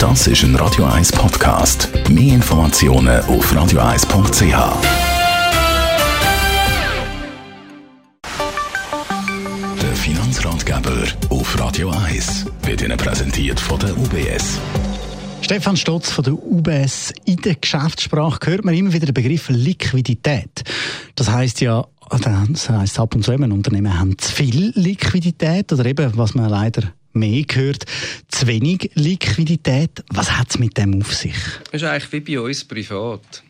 Das ist ein Radio 1 Podcast. Mehr Informationen auf radio1.ch. Der Finanzratgeber auf Radio 1 wird Ihnen präsentiert von der UBS. Stefan Stotz von der UBS. In der Geschäftssprache hört man immer wieder den Begriff Liquidität. Das heißt ja, das heisst ab und zu, ein Unternehmen haben zu viel Liquidität oder eben, was man leider mehr gehört, zu wenig Liquidität. Was hat es mit dem auf sich? Das ist eigentlich wie bei uns privat.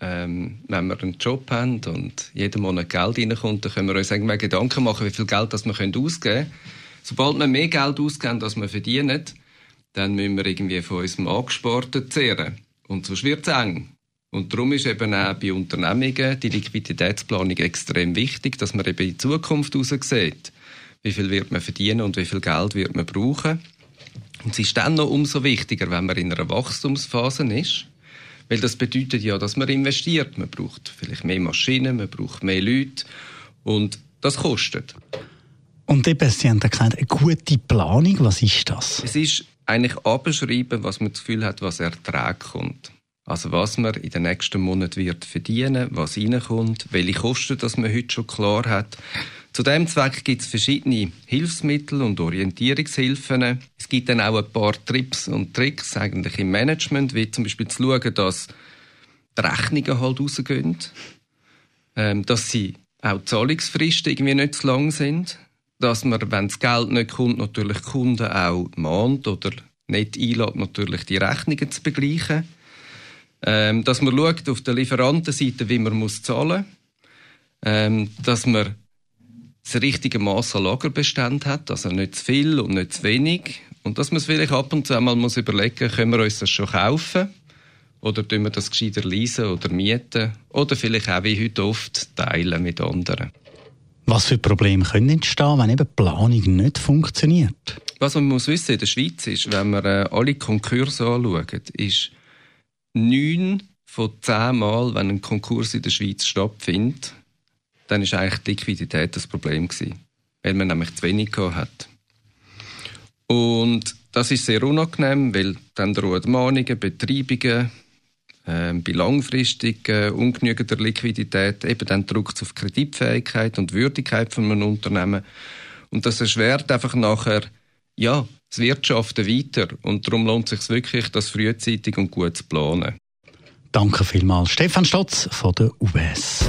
Ähm, wenn wir einen Job haben und jeden Monat Geld reinkommt, dann können wir uns irgendwann Gedanken machen, wie viel Geld das wir ausgeben können. Sobald wir mehr Geld ausgeben, als wir verdienen, dann müssen wir irgendwie von unserem Angesparten zehren. Und so wird es eng. Und darum ist eben auch bei Unternehmungen die Liquiditätsplanung extrem wichtig, dass man eben in die Zukunft sieht, wie viel wird man verdienen und wie viel Geld wird man brauchen. Und es ist dann noch umso wichtiger, wenn man in einer Wachstumsphase ist, weil das bedeutet ja, dass man investiert. Man braucht vielleicht mehr Maschinen, man braucht mehr Leute und das kostet. Und eben, Sie haben gesagt, eine gute Planung, was ist das? Es ist eigentlich abschreiben, was man das Gefühl hat, was Ertrag kommt. Also was man in den nächsten Monaten wird verdienen, was reinkommt, welche Kosten das man heute schon klar hat. Zu dem Zweck gibt es verschiedene Hilfsmittel und Orientierungshilfen. Es gibt dann auch ein paar Trips und Tricks eigentlich im Management, wie zum Beispiel zu schauen, dass die Rechnungen halt rausgehen, ähm, dass sie auch Zahlungsfristen irgendwie nicht zu lang sind, dass man, wenn das Geld nicht kommt, natürlich Kunden auch mahnt oder nicht einlädt, natürlich die Rechnungen zu begleichen. Ähm, dass man schaut auf der Lieferantenseite, wie man muss zahlen muss. Ähm, dass man das richtige Maß an Lagerbestand hat, also nicht zu viel und nicht zu wenig. Und dass man es vielleicht ab und zu einmal muss überlegen, können wir uns das schon kaufen? Oder tun wir das gescheiter leisen oder mieten? Oder vielleicht auch wie heute oft teilen mit anderen. Was für Probleme können entstehen, wenn eben die Planung nicht funktioniert? Was man muss wissen in der Schweiz ist, wenn man äh, alle Konkurse anschaut, ist neun von zehn Mal, wenn ein Konkurs in der Schweiz stattfindet, dann ist eigentlich die Liquidität das Problem gewesen, weil man nämlich zu wenig hat. Und das ist sehr unangenehm, weil dann drohen Mahnungen, Betreibungen, äh, bei langfristiger, ungenügender Liquidität eben dann drückt es auf Kreditfähigkeit und Würdigkeit von einem Unternehmen. Und das erschwert einfach nachher, ja, das Wirtschaften weiter. Und darum lohnt es sich wirklich, das frühzeitig und gut zu planen. Danke vielmals. Stefan Stotz von der UBS.